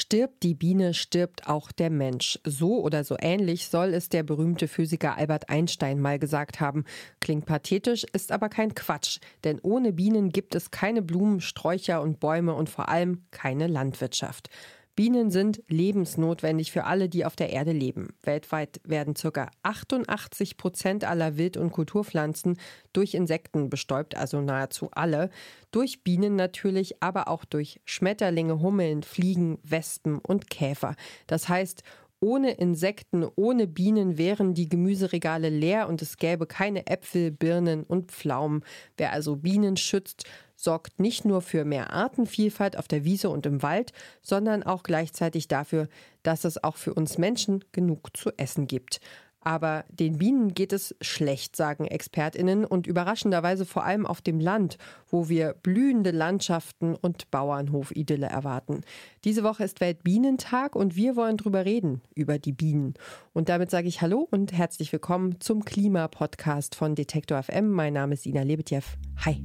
Stirbt die Biene, stirbt auch der Mensch. So oder so ähnlich soll es der berühmte Physiker Albert Einstein mal gesagt haben. Klingt pathetisch, ist aber kein Quatsch. Denn ohne Bienen gibt es keine Blumen, Sträucher und Bäume und vor allem keine Landwirtschaft. Bienen sind lebensnotwendig für alle, die auf der Erde leben. Weltweit werden ca. 88 Prozent aller Wild- und Kulturpflanzen durch Insekten bestäubt, also nahezu alle. Durch Bienen natürlich, aber auch durch Schmetterlinge, Hummeln, Fliegen, Wespen und Käfer. Das heißt, ohne Insekten, ohne Bienen wären die Gemüseregale leer und es gäbe keine Äpfel, Birnen und Pflaumen. Wer also Bienen schützt, sorgt nicht nur für mehr Artenvielfalt auf der Wiese und im Wald, sondern auch gleichzeitig dafür, dass es auch für uns Menschen genug zu essen gibt. Aber den Bienen geht es schlecht, sagen Expertinnen und überraschenderweise vor allem auf dem Land, wo wir blühende Landschaften und Bauernhofidylle erwarten. Diese Woche ist Weltbienentag und wir wollen drüber reden, über die Bienen. Und damit sage ich Hallo und herzlich willkommen zum Klimapodcast von Detektor FM. Mein Name ist Ina Lebetjew. Hi.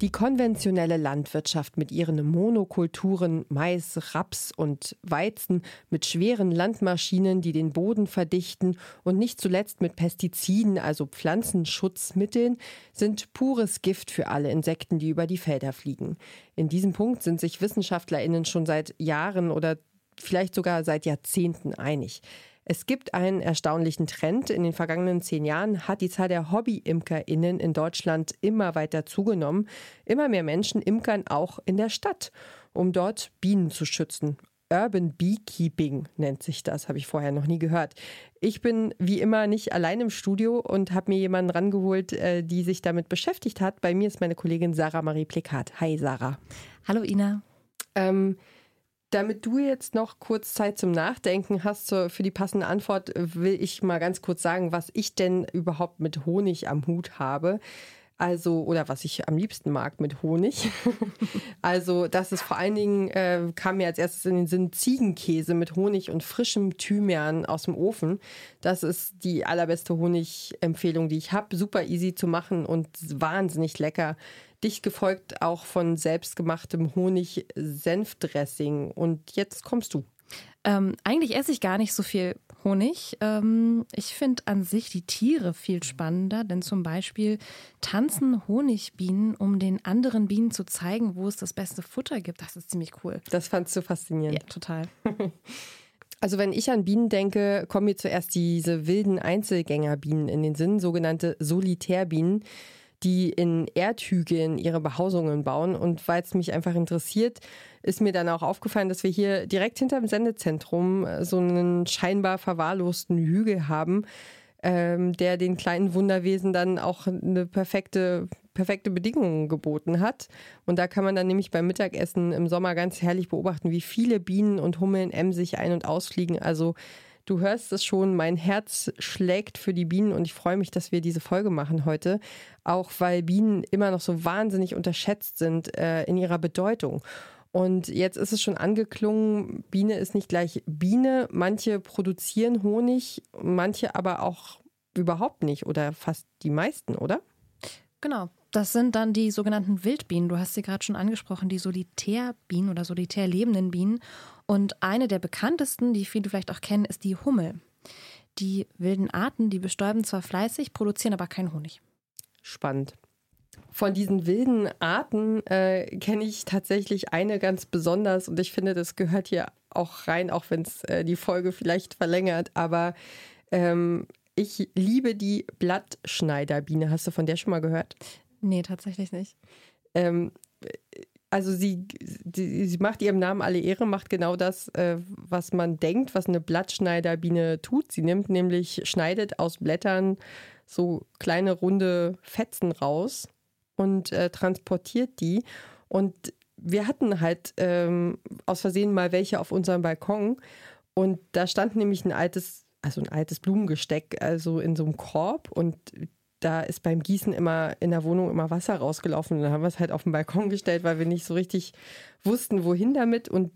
Die konventionelle Landwirtschaft mit ihren Monokulturen Mais, Raps und Weizen, mit schweren Landmaschinen, die den Boden verdichten und nicht zuletzt mit Pestiziden, also Pflanzenschutzmitteln, sind pures Gift für alle Insekten, die über die Felder fliegen. In diesem Punkt sind sich Wissenschaftlerinnen schon seit Jahren oder vielleicht sogar seit Jahrzehnten einig. Es gibt einen erstaunlichen Trend. In den vergangenen zehn Jahren hat die Zahl der Hobby-ImkerInnen in Deutschland immer weiter zugenommen. Immer mehr Menschen imkern auch in der Stadt, um dort Bienen zu schützen. Urban Beekeeping nennt sich das, habe ich vorher noch nie gehört. Ich bin wie immer nicht allein im Studio und habe mir jemanden rangeholt, äh, die sich damit beschäftigt hat. Bei mir ist meine Kollegin Sarah Marie Plekat. Hi Sarah. Hallo Ina. Ähm, damit du jetzt noch kurz Zeit zum Nachdenken hast für die passende Antwort, will ich mal ganz kurz sagen, was ich denn überhaupt mit Honig am Hut habe. Also, oder was ich am liebsten mag mit Honig. also, das ist vor allen Dingen, äh, kam mir als erstes in den Sinn Ziegenkäse mit Honig und frischem Thymian aus dem Ofen. Das ist die allerbeste Honigempfehlung, die ich habe. Super easy zu machen und wahnsinnig lecker. Dicht gefolgt auch von selbstgemachtem Honig-Senfdressing. Und jetzt kommst du. Ähm, eigentlich esse ich gar nicht so viel Honig. Ähm, ich finde an sich die Tiere viel spannender, denn zum Beispiel tanzen Honigbienen, um den anderen Bienen zu zeigen, wo es das beste Futter gibt. Das ist ziemlich cool. Das fandst du faszinierend. Ja, total. Also wenn ich an Bienen denke, kommen mir zuerst diese wilden Einzelgängerbienen in den Sinn, sogenannte Solitärbienen die in Erdhügeln ihre Behausungen bauen. Und weil es mich einfach interessiert, ist mir dann auch aufgefallen, dass wir hier direkt hinter dem Sendezentrum äh, so einen scheinbar verwahrlosten Hügel haben, ähm, der den kleinen Wunderwesen dann auch eine perfekte, perfekte Bedingungen geboten hat. Und da kann man dann nämlich beim Mittagessen im Sommer ganz herrlich beobachten, wie viele Bienen und Hummeln emsig ein- und ausfliegen. Also Du hörst es schon, mein Herz schlägt für die Bienen und ich freue mich, dass wir diese Folge machen heute. Auch weil Bienen immer noch so wahnsinnig unterschätzt sind äh, in ihrer Bedeutung. Und jetzt ist es schon angeklungen, Biene ist nicht gleich Biene. Manche produzieren Honig, manche aber auch überhaupt nicht oder fast die meisten, oder? Genau. Das sind dann die sogenannten Wildbienen. Du hast sie gerade schon angesprochen, die Solitärbienen oder solitär lebenden Bienen. Und eine der bekanntesten, die viele vielleicht auch kennen, ist die Hummel. Die wilden Arten, die bestäuben zwar fleißig, produzieren aber keinen Honig. Spannend. Von diesen wilden Arten äh, kenne ich tatsächlich eine ganz besonders und ich finde, das gehört hier auch rein, auch wenn es äh, die Folge vielleicht verlängert. Aber ähm, ich liebe die Blattschneiderbiene. Hast du von der schon mal gehört? Nee, tatsächlich nicht. Ähm, also sie, die, sie macht ihrem Namen alle Ehre, macht genau das, äh, was man denkt, was eine Blattschneiderbiene tut. Sie nimmt nämlich, schneidet aus Blättern so kleine runde Fetzen raus und äh, transportiert die. Und wir hatten halt ähm, aus Versehen mal welche auf unserem Balkon und da stand nämlich ein altes, also ein altes Blumengesteck, also in so einem Korb und da ist beim Gießen immer in der Wohnung immer Wasser rausgelaufen. Und dann haben wir es halt auf den Balkon gestellt, weil wir nicht so richtig wussten, wohin damit. Und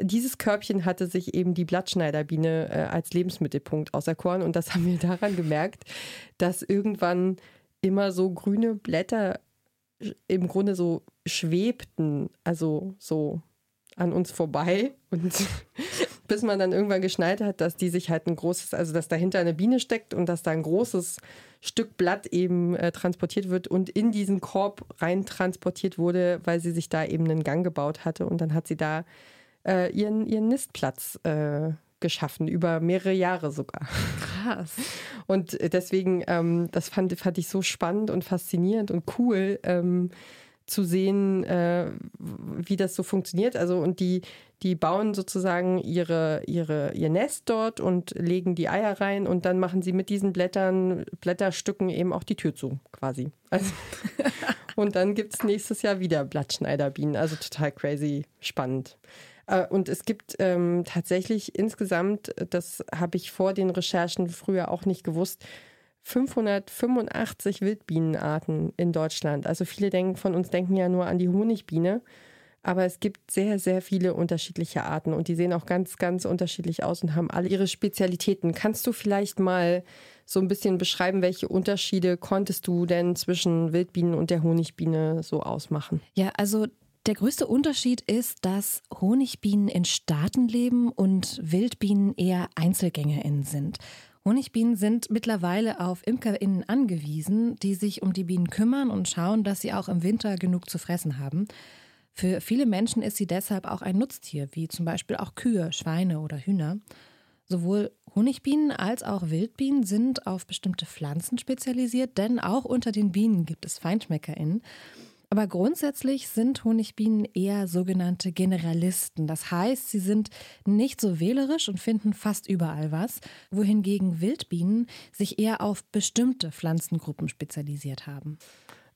dieses Körbchen hatte sich eben die Blattschneiderbiene äh, als Lebensmittelpunkt auserkoren. Und das haben wir daran gemerkt, dass irgendwann immer so grüne Blätter im Grunde so schwebten, also so an uns vorbei. Und bis man dann irgendwann geschnallt hat, dass die sich halt ein großes, also dass dahinter eine Biene steckt und dass da ein großes Stück Blatt eben äh, transportiert wird und in diesen Korb rein transportiert wurde, weil sie sich da eben einen Gang gebaut hatte und dann hat sie da äh, ihren, ihren Nistplatz äh, geschaffen, über mehrere Jahre sogar. Krass. Und deswegen, ähm, das fand, fand ich so spannend und faszinierend und cool. Ähm, zu sehen, äh, wie das so funktioniert. Also und die, die bauen sozusagen ihre, ihre, ihr Nest dort und legen die Eier rein und dann machen sie mit diesen Blättern, Blätterstücken eben auch die Tür zu, quasi. Also, und dann gibt es nächstes Jahr wieder Blattschneiderbienen. Also total crazy, spannend. Äh, und es gibt ähm, tatsächlich insgesamt, das habe ich vor den Recherchen früher auch nicht gewusst, 585 Wildbienenarten in Deutschland. Also viele denken, von uns denken ja nur an die Honigbiene. Aber es gibt sehr, sehr viele unterschiedliche Arten und die sehen auch ganz, ganz unterschiedlich aus und haben alle ihre Spezialitäten. Kannst du vielleicht mal so ein bisschen beschreiben, welche Unterschiede konntest du denn zwischen Wildbienen und der Honigbiene so ausmachen? Ja, also der größte Unterschied ist, dass Honigbienen in Staaten leben und Wildbienen eher EinzelgängerInnen sind. Honigbienen sind mittlerweile auf ImkerInnen angewiesen, die sich um die Bienen kümmern und schauen, dass sie auch im Winter genug zu fressen haben. Für viele Menschen ist sie deshalb auch ein Nutztier, wie zum Beispiel auch Kühe, Schweine oder Hühner. Sowohl Honigbienen als auch Wildbienen sind auf bestimmte Pflanzen spezialisiert, denn auch unter den Bienen gibt es FeinschmeckerInnen. Aber grundsätzlich sind Honigbienen eher sogenannte Generalisten. Das heißt, sie sind nicht so wählerisch und finden fast überall was, wohingegen Wildbienen sich eher auf bestimmte Pflanzengruppen spezialisiert haben.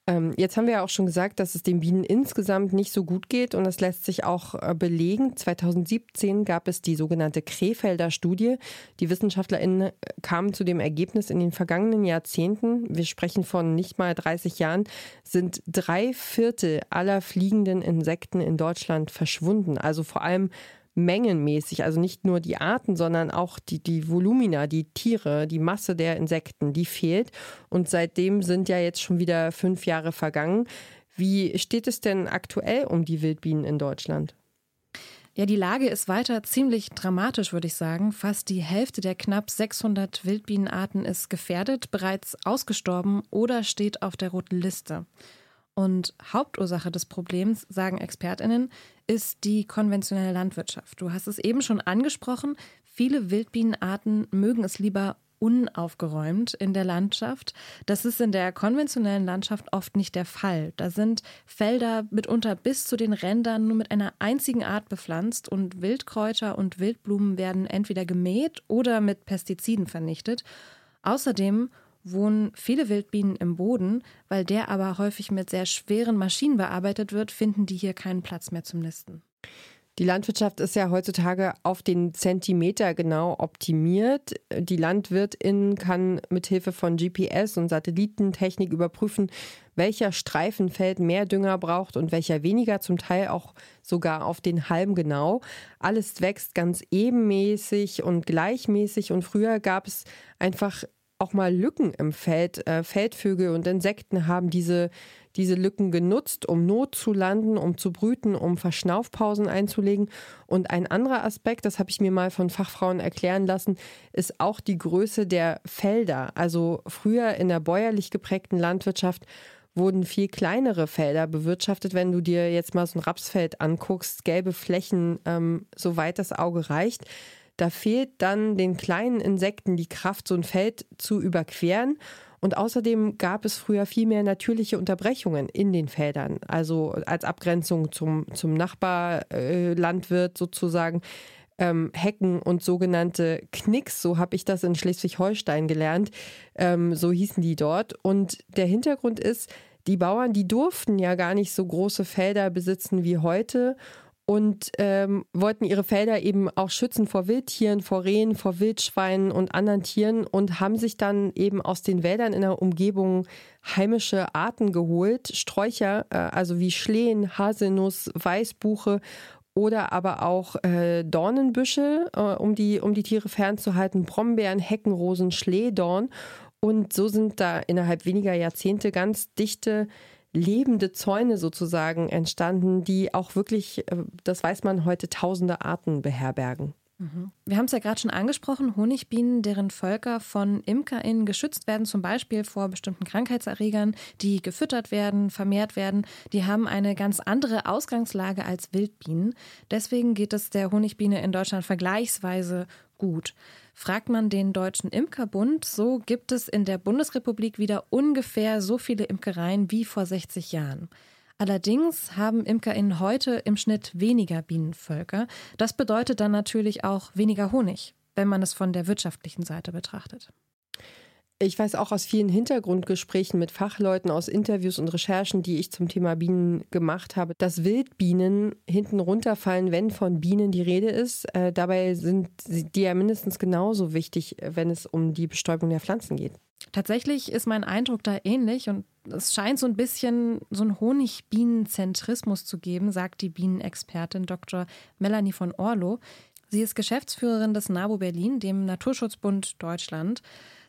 Ähm, jetzt haben wir ja auch schon gesagt, dass es den Bienen insgesamt nicht so gut geht und das lässt sich auch äh, belegen. 2017 gab es die sogenannte Krefelder Studie. Die WissenschaftlerInnen äh, kamen zu dem Ergebnis, in den vergangenen Jahrzehnten, wir sprechen von nicht mal 30 Jahren, sind drei Viertel aller fliegenden Insekten in Deutschland verschwunden. Also vor allem mengenmäßig, also nicht nur die Arten, sondern auch die, die Volumina, die Tiere, die Masse der Insekten, die fehlt. Und seitdem sind ja jetzt schon wieder fünf Jahre vergangen. Wie steht es denn aktuell um die Wildbienen in Deutschland? Ja, die Lage ist weiter ziemlich dramatisch, würde ich sagen. Fast die Hälfte der knapp 600 Wildbienenarten ist gefährdet, bereits ausgestorben oder steht auf der roten Liste. Und Hauptursache des Problems, sagen Expertinnen, ist die konventionelle Landwirtschaft. Du hast es eben schon angesprochen, viele Wildbienenarten mögen es lieber unaufgeräumt in der Landschaft. Das ist in der konventionellen Landschaft oft nicht der Fall. Da sind Felder mitunter bis zu den Rändern nur mit einer einzigen Art bepflanzt und Wildkräuter und Wildblumen werden entweder gemäht oder mit Pestiziden vernichtet. Außerdem wohnen viele Wildbienen im Boden, weil der aber häufig mit sehr schweren Maschinen bearbeitet wird, finden die hier keinen Platz mehr zum Nisten. Die Landwirtschaft ist ja heutzutage auf den Zentimeter genau optimiert. Die Landwirtin kann mit Hilfe von GPS und Satellitentechnik überprüfen, welcher Streifenfeld mehr Dünger braucht und welcher weniger, zum Teil auch sogar auf den Halm genau. Alles wächst ganz ebenmäßig und gleichmäßig und früher gab es einfach auch mal Lücken im Feld. Äh, Feldvögel und Insekten haben diese, diese Lücken genutzt, um Not zu landen, um zu brüten, um Verschnaufpausen einzulegen. Und ein anderer Aspekt, das habe ich mir mal von Fachfrauen erklären lassen, ist auch die Größe der Felder. Also früher in der bäuerlich geprägten Landwirtschaft wurden viel kleinere Felder bewirtschaftet. Wenn du dir jetzt mal so ein Rapsfeld anguckst, gelbe Flächen, ähm, soweit das Auge reicht da fehlt dann den kleinen Insekten die Kraft, so ein Feld zu überqueren. Und außerdem gab es früher viel mehr natürliche Unterbrechungen in den Feldern, also als Abgrenzung zum, zum Nachbarlandwirt sozusagen. Ähm, Hecken und sogenannte Knicks, so habe ich das in Schleswig-Holstein gelernt, ähm, so hießen die dort. Und der Hintergrund ist, die Bauern, die durften ja gar nicht so große Felder besitzen wie heute und ähm, wollten ihre Felder eben auch schützen vor Wildtieren, vor Rehen, vor Wildschweinen und anderen Tieren und haben sich dann eben aus den Wäldern in der Umgebung heimische Arten geholt, Sträucher, äh, also wie Schlehen, Haselnuss, Weißbuche oder aber auch äh, Dornenbüsche, äh, um, die, um die Tiere fernzuhalten, Brombeeren, Heckenrosen, Schlehdorn. Und so sind da innerhalb weniger Jahrzehnte ganz dichte lebende Zäune sozusagen entstanden, die auch wirklich, äh, das weiß man heute, tausende Arten beherbergen. Mhm. Wir haben es ja gerade schon angesprochen, Honigbienen, deren Völker von ImkerInnen geschützt werden, zum Beispiel vor bestimmten Krankheitserregern, die gefüttert werden, vermehrt werden, die haben eine ganz andere Ausgangslage als Wildbienen. Deswegen geht es der Honigbiene in Deutschland vergleichsweise gut. Fragt man den Deutschen Imkerbund, so gibt es in der Bundesrepublik wieder ungefähr so viele Imkereien wie vor 60 Jahren. Allerdings haben ImkerInnen heute im Schnitt weniger Bienenvölker. Das bedeutet dann natürlich auch weniger Honig, wenn man es von der wirtschaftlichen Seite betrachtet. Ich weiß auch aus vielen Hintergrundgesprächen mit Fachleuten, aus Interviews und Recherchen, die ich zum Thema Bienen gemacht habe, dass Wildbienen hinten runterfallen, wenn von Bienen die Rede ist. Äh, dabei sind die ja mindestens genauso wichtig, wenn es um die Bestäubung der Pflanzen geht. Tatsächlich ist mein Eindruck da ähnlich und es scheint so ein bisschen so einen Honigbienenzentrismus zu geben, sagt die Bienenexpertin Dr. Melanie von Orlo. Sie ist Geschäftsführerin des NABU Berlin, dem Naturschutzbund Deutschland.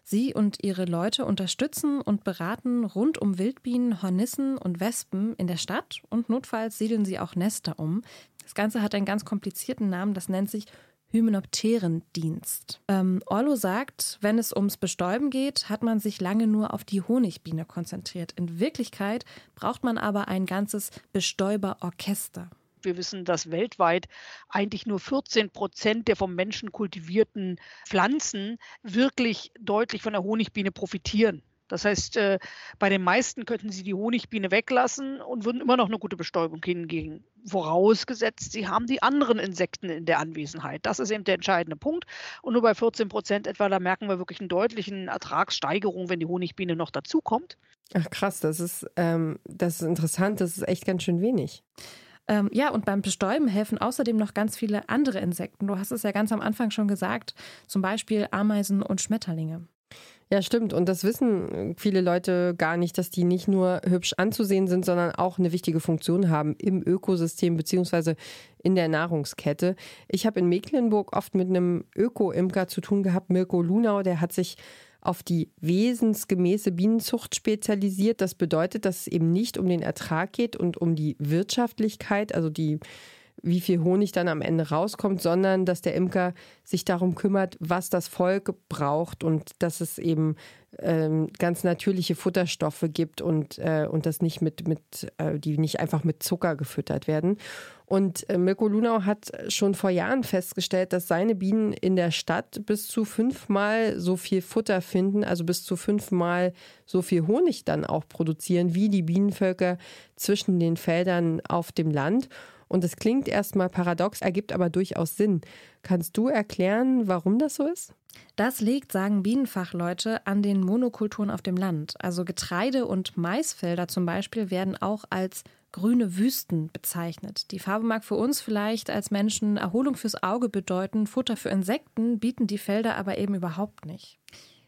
Sie und ihre Leute unterstützen und beraten rund um Wildbienen, Hornissen und Wespen in der Stadt und notfalls siedeln sie auch Nester um. Das Ganze hat einen ganz komplizierten Namen, das nennt sich Hymenopterendienst. Ähm, Orlo sagt, wenn es ums Bestäuben geht, hat man sich lange nur auf die Honigbiene konzentriert. In Wirklichkeit braucht man aber ein ganzes Bestäuberorchester. Wir wissen, dass weltweit eigentlich nur 14 Prozent der vom Menschen kultivierten Pflanzen wirklich deutlich von der Honigbiene profitieren. Das heißt, äh, bei den meisten könnten Sie die Honigbiene weglassen und würden immer noch eine gute Bestäubung hingehen. Vorausgesetzt, Sie haben die anderen Insekten in der Anwesenheit. Das ist eben der entscheidende Punkt. Und nur bei 14 Prozent etwa, da merken wir wirklich einen deutlichen Ertragssteigerung, wenn die Honigbiene noch dazukommt. Ach krass, das ist, ähm, das ist interessant. Das ist echt ganz schön wenig. Ähm, ja, und beim Bestäuben helfen außerdem noch ganz viele andere Insekten. Du hast es ja ganz am Anfang schon gesagt, zum Beispiel Ameisen und Schmetterlinge. Ja, stimmt. Und das wissen viele Leute gar nicht, dass die nicht nur hübsch anzusehen sind, sondern auch eine wichtige Funktion haben im Ökosystem beziehungsweise in der Nahrungskette. Ich habe in Mecklenburg oft mit einem Öko-Imker zu tun gehabt, Mirko Lunau, der hat sich auf die wesensgemäße Bienenzucht spezialisiert. Das bedeutet, dass es eben nicht um den Ertrag geht und um die Wirtschaftlichkeit, also die wie viel Honig dann am Ende rauskommt, sondern dass der Imker sich darum kümmert, was das Volk braucht und dass es eben ähm, ganz natürliche Futterstoffe gibt und, äh, und das nicht mit, mit äh, die nicht einfach mit Zucker gefüttert werden. Und äh, Mirko Lunau hat schon vor Jahren festgestellt, dass seine Bienen in der Stadt bis zu fünfmal so viel Futter finden, also bis zu fünfmal so viel Honig dann auch produzieren, wie die Bienenvölker zwischen den Feldern auf dem Land. Und es klingt erstmal paradox, ergibt aber durchaus Sinn. Kannst du erklären, warum das so ist? Das liegt, sagen Bienenfachleute, an den Monokulturen auf dem Land. Also Getreide- und Maisfelder zum Beispiel werden auch als grüne Wüsten bezeichnet. Die Farbe mag für uns vielleicht als Menschen Erholung fürs Auge bedeuten, Futter für Insekten bieten die Felder aber eben überhaupt nicht.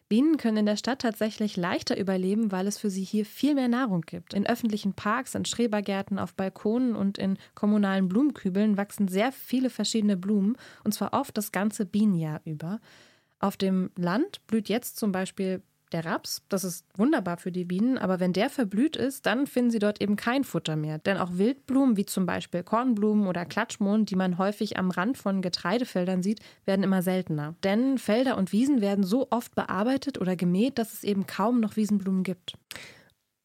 Bienen können in der Stadt tatsächlich leichter überleben, weil es für sie hier viel mehr Nahrung gibt. In öffentlichen Parks, in Schrebergärten, auf Balkonen und in kommunalen Blumenkübeln wachsen sehr viele verschiedene Blumen, und zwar oft das ganze Bienenjahr über. Auf dem Land blüht jetzt zum Beispiel der Raps, das ist wunderbar für die Bienen, aber wenn der verblüht ist, dann finden sie dort eben kein Futter mehr. Denn auch Wildblumen, wie zum Beispiel Kornblumen oder Klatschmohn, die man häufig am Rand von Getreidefeldern sieht, werden immer seltener. Denn Felder und Wiesen werden so oft bearbeitet oder gemäht, dass es eben kaum noch Wiesenblumen gibt.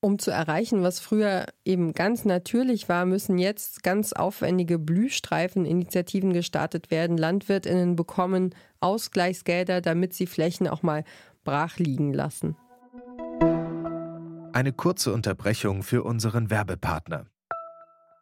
Um zu erreichen, was früher eben ganz natürlich war, müssen jetzt ganz aufwendige Blühstreifeninitiativen gestartet werden. Landwirtinnen bekommen Ausgleichsgelder, damit sie Flächen auch mal brach liegen lassen. Eine kurze Unterbrechung für unseren Werbepartner.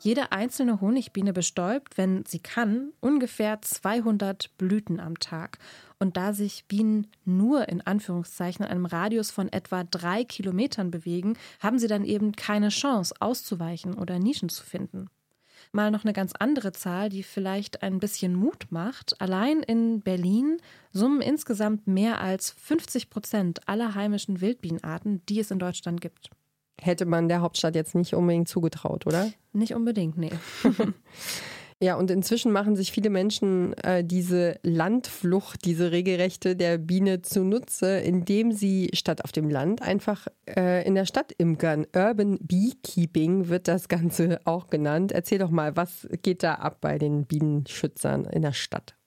Jede einzelne Honigbiene bestäubt, wenn sie kann, ungefähr 200 Blüten am Tag. Und da sich Bienen nur in Anführungszeichen in einem Radius von etwa drei Kilometern bewegen, haben sie dann eben keine Chance, auszuweichen oder Nischen zu finden. Mal noch eine ganz andere Zahl, die vielleicht ein bisschen Mut macht. Allein in Berlin summen insgesamt mehr als 50 Prozent aller heimischen Wildbienenarten, die es in Deutschland gibt hätte man der Hauptstadt jetzt nicht unbedingt zugetraut, oder? Nicht unbedingt, nee. Ja, und inzwischen machen sich viele Menschen äh, diese Landflucht, diese regelrechte der Biene zunutze, indem sie statt auf dem Land einfach äh, in der Stadt imkern. Urban Beekeeping wird das Ganze auch genannt. Erzähl doch mal, was geht da ab bei den Bienenschützern in der Stadt?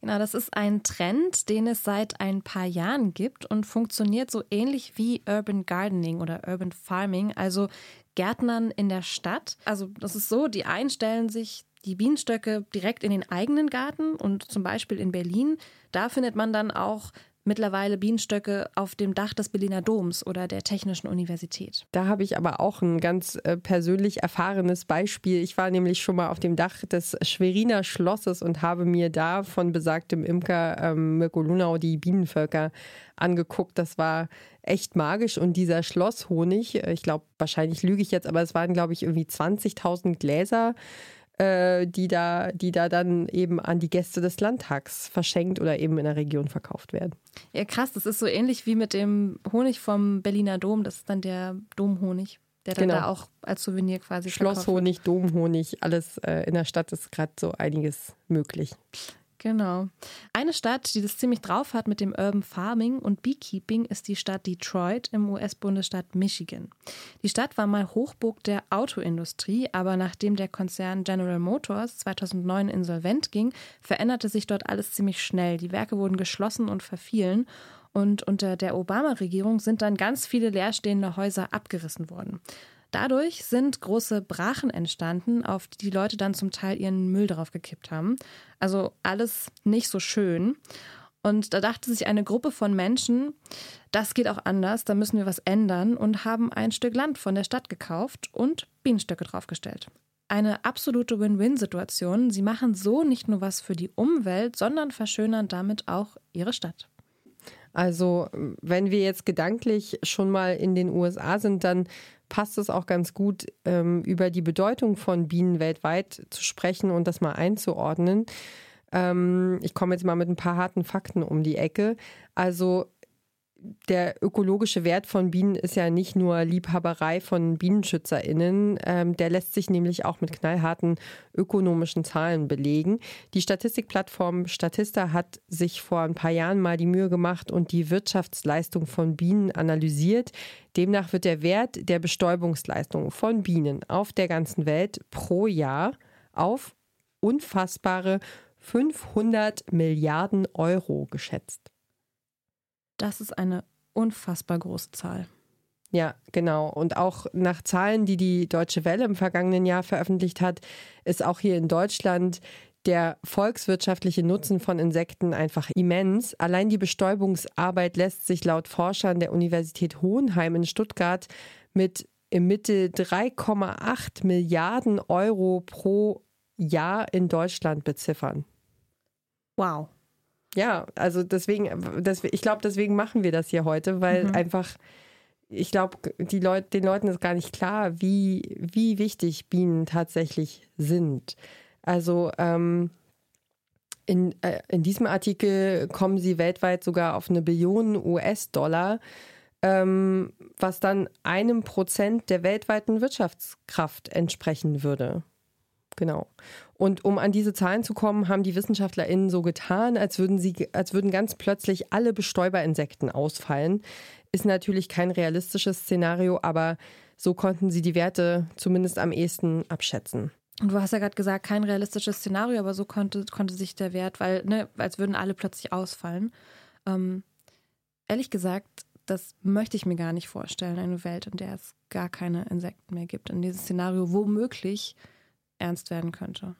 Genau, das ist ein Trend, den es seit ein paar Jahren gibt und funktioniert so ähnlich wie Urban Gardening oder Urban Farming, also Gärtnern in der Stadt. Also das ist so, die einen sich die Bienenstöcke direkt in den eigenen Garten und zum Beispiel in Berlin, da findet man dann auch mittlerweile Bienenstöcke auf dem Dach des Berliner Doms oder der Technischen Universität. Da habe ich aber auch ein ganz äh, persönlich erfahrenes Beispiel. Ich war nämlich schon mal auf dem Dach des Schweriner Schlosses und habe mir da von besagtem Imker ähm, Mirko Lunau die Bienenvölker angeguckt. Das war echt magisch und dieser Schlosshonig, äh, ich glaube, wahrscheinlich lüge ich jetzt, aber es waren, glaube ich, irgendwie 20.000 Gläser äh, die, da, die da dann eben an die Gäste des Landtags verschenkt oder eben in der Region verkauft werden. Ja, krass, das ist so ähnlich wie mit dem Honig vom Berliner Dom, das ist dann der Domhonig. Der dann genau. da auch als Souvenir quasi Schlosshonig, Domhonig, alles äh, in der Stadt ist gerade so einiges möglich. Genau. Eine Stadt, die das ziemlich drauf hat mit dem Urban Farming und Beekeeping, ist die Stadt Detroit im US-Bundesstaat Michigan. Die Stadt war mal Hochburg der Autoindustrie, aber nachdem der Konzern General Motors 2009 insolvent ging, veränderte sich dort alles ziemlich schnell. Die Werke wurden geschlossen und verfielen. Und unter der Obama-Regierung sind dann ganz viele leerstehende Häuser abgerissen worden. Dadurch sind große Brachen entstanden, auf die die Leute dann zum Teil ihren Müll drauf gekippt haben. Also alles nicht so schön. Und da dachte sich eine Gruppe von Menschen, das geht auch anders, da müssen wir was ändern und haben ein Stück Land von der Stadt gekauft und Bienenstöcke draufgestellt. Eine absolute Win-Win-Situation. Sie machen so nicht nur was für die Umwelt, sondern verschönern damit auch ihre Stadt. Also, wenn wir jetzt gedanklich schon mal in den USA sind, dann passt es auch ganz gut, ähm, über die Bedeutung von Bienen weltweit zu sprechen und das mal einzuordnen. Ähm, ich komme jetzt mal mit ein paar harten Fakten um die Ecke. Also der ökologische Wert von Bienen ist ja nicht nur Liebhaberei von BienenschützerInnen, ähm, der lässt sich nämlich auch mit knallharten ökonomischen Zahlen belegen. Die Statistikplattform Statista hat sich vor ein paar Jahren mal die Mühe gemacht und die Wirtschaftsleistung von Bienen analysiert. Demnach wird der Wert der Bestäubungsleistung von Bienen auf der ganzen Welt pro Jahr auf unfassbare 500 Milliarden Euro geschätzt. Das ist eine unfassbar große Zahl. Ja, genau. Und auch nach Zahlen, die die Deutsche Welle im vergangenen Jahr veröffentlicht hat, ist auch hier in Deutschland der volkswirtschaftliche Nutzen von Insekten einfach immens. Allein die Bestäubungsarbeit lässt sich laut Forschern der Universität Hohenheim in Stuttgart mit im Mittel 3,8 Milliarden Euro pro Jahr in Deutschland beziffern. Wow. Ja, also deswegen, ich glaube, deswegen machen wir das hier heute, weil mhm. einfach, ich glaube, die Leute, den Leuten ist gar nicht klar, wie, wie wichtig Bienen tatsächlich sind. Also ähm, in, äh, in diesem Artikel kommen sie weltweit sogar auf eine Billion US-Dollar, ähm, was dann einem Prozent der weltweiten Wirtschaftskraft entsprechen würde. Genau. Und um an diese Zahlen zu kommen, haben die WissenschaftlerInnen so getan, als würden sie, als würden ganz plötzlich alle Bestäuberinsekten ausfallen. Ist natürlich kein realistisches Szenario, aber so konnten sie die Werte zumindest am ehesten abschätzen. Und du hast ja gerade gesagt, kein realistisches Szenario, aber so konnte, konnte sich der Wert, weil, ne, als würden alle plötzlich ausfallen. Ähm, ehrlich gesagt, das möchte ich mir gar nicht vorstellen, eine Welt, in der es gar keine Insekten mehr gibt, in diesem Szenario womöglich ernst werden könnte.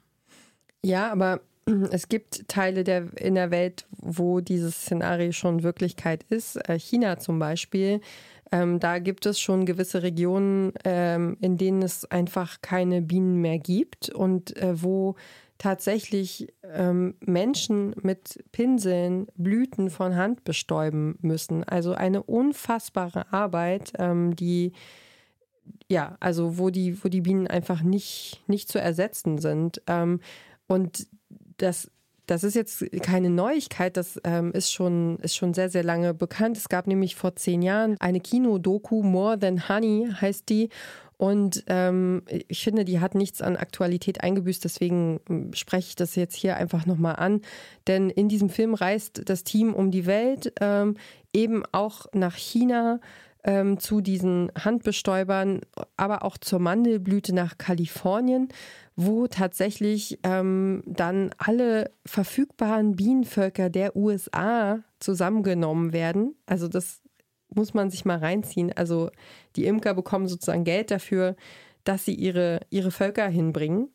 Ja, aber es gibt Teile der, in der Welt, wo dieses Szenario schon Wirklichkeit ist. Äh, China zum Beispiel. Ähm, da gibt es schon gewisse Regionen, ähm, in denen es einfach keine Bienen mehr gibt und äh, wo tatsächlich ähm, Menschen mit Pinseln Blüten von Hand bestäuben müssen. Also eine unfassbare Arbeit, ähm, die ja, also wo die, wo die Bienen einfach nicht, nicht zu ersetzen sind. Ähm, und das das ist jetzt keine Neuigkeit, das ähm, ist, schon, ist schon sehr, sehr lange bekannt. Es gab nämlich vor zehn Jahren eine Kinodoku, More Than Honey heißt die. Und ähm, ich finde, die hat nichts an Aktualität eingebüßt, deswegen ähm, spreche ich das jetzt hier einfach nochmal an. Denn in diesem Film reist das Team um die Welt, ähm, eben auch nach China ähm, zu diesen Handbestäubern, aber auch zur Mandelblüte nach Kalifornien, wo tatsächlich ähm, dann alle verfügbaren Bienenvölker der USA zusammengenommen werden. Also das muss man sich mal reinziehen. Also die Imker bekommen sozusagen Geld dafür, dass sie ihre, ihre Völker hinbringen.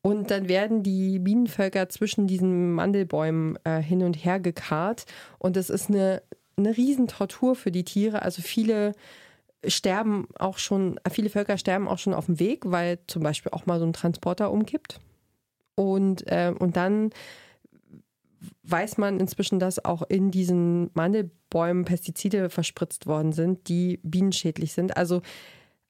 Und dann werden die Bienenvölker zwischen diesen Mandelbäumen äh, hin und her gekarrt. Und das ist eine, eine Riesentortur für die Tiere. Also viele sterben auch schon, viele Völker sterben auch schon auf dem Weg, weil zum Beispiel auch mal so ein Transporter umkippt. Und, äh, und dann weiß man inzwischen, dass auch in diesen Mandelbäumen Pestizide verspritzt worden sind, die bienenschädlich sind. Also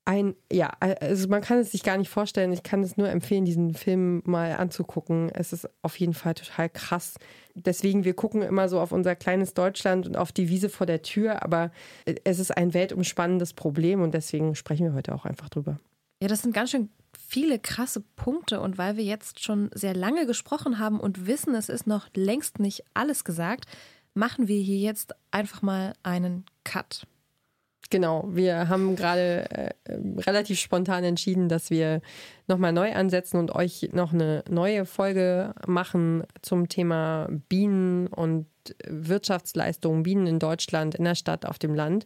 ein, ja, also man kann es sich gar nicht vorstellen. Ich kann es nur empfehlen, diesen Film mal anzugucken. Es ist auf jeden Fall total krass. Deswegen, wir gucken immer so auf unser kleines Deutschland und auf die Wiese vor der Tür, aber es ist ein weltumspannendes Problem und deswegen sprechen wir heute auch einfach drüber. Ja, das sind ganz schön viele krasse Punkte und weil wir jetzt schon sehr lange gesprochen haben und wissen, es ist noch längst nicht alles gesagt, machen wir hier jetzt einfach mal einen Cut. Genau, wir haben gerade äh, relativ spontan entschieden, dass wir nochmal neu ansetzen und euch noch eine neue Folge machen zum Thema Bienen und Wirtschaftsleistungen, Bienen in Deutschland, in der Stadt, auf dem Land.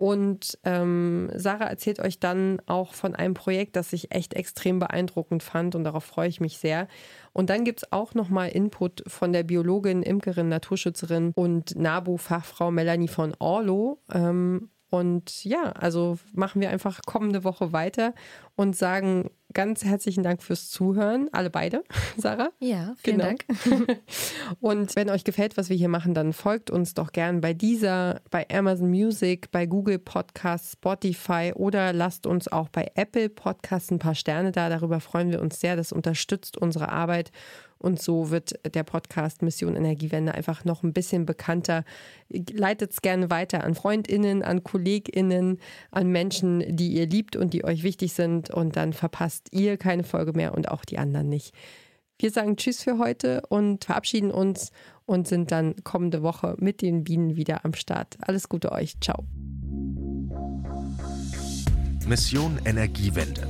Und ähm, Sarah erzählt euch dann auch von einem Projekt, das ich echt extrem beeindruckend fand und darauf freue ich mich sehr. Und dann gibt es auch nochmal Input von der Biologin, Imkerin, Naturschützerin und NABU-Fachfrau Melanie von Orlo. Ähm, und ja, also machen wir einfach kommende Woche weiter und sagen ganz herzlichen Dank fürs Zuhören. Alle beide, Sarah. Ja, vielen genau. Dank. und wenn euch gefällt, was wir hier machen, dann folgt uns doch gern bei dieser, bei Amazon Music, bei Google Podcasts, Spotify oder lasst uns auch bei Apple Podcasts ein paar Sterne da. Darüber freuen wir uns sehr. Das unterstützt unsere Arbeit und so wird der Podcast Mission Energiewende einfach noch ein bisschen bekannter. Leitet es gerne weiter an Freundinnen, an Kolleginnen, an Menschen, die ihr liebt und die euch wichtig sind. Und dann verpasst ihr keine Folge mehr und auch die anderen nicht. Wir sagen Tschüss für heute und verabschieden uns und sind dann kommende Woche mit den Bienen wieder am Start. Alles Gute euch. Ciao. Mission Energiewende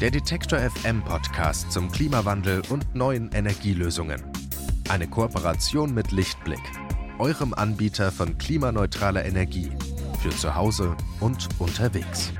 der Detektor FM Podcast zum Klimawandel und neuen Energielösungen. Eine Kooperation mit Lichtblick, eurem Anbieter von klimaneutraler Energie für zu Hause und unterwegs.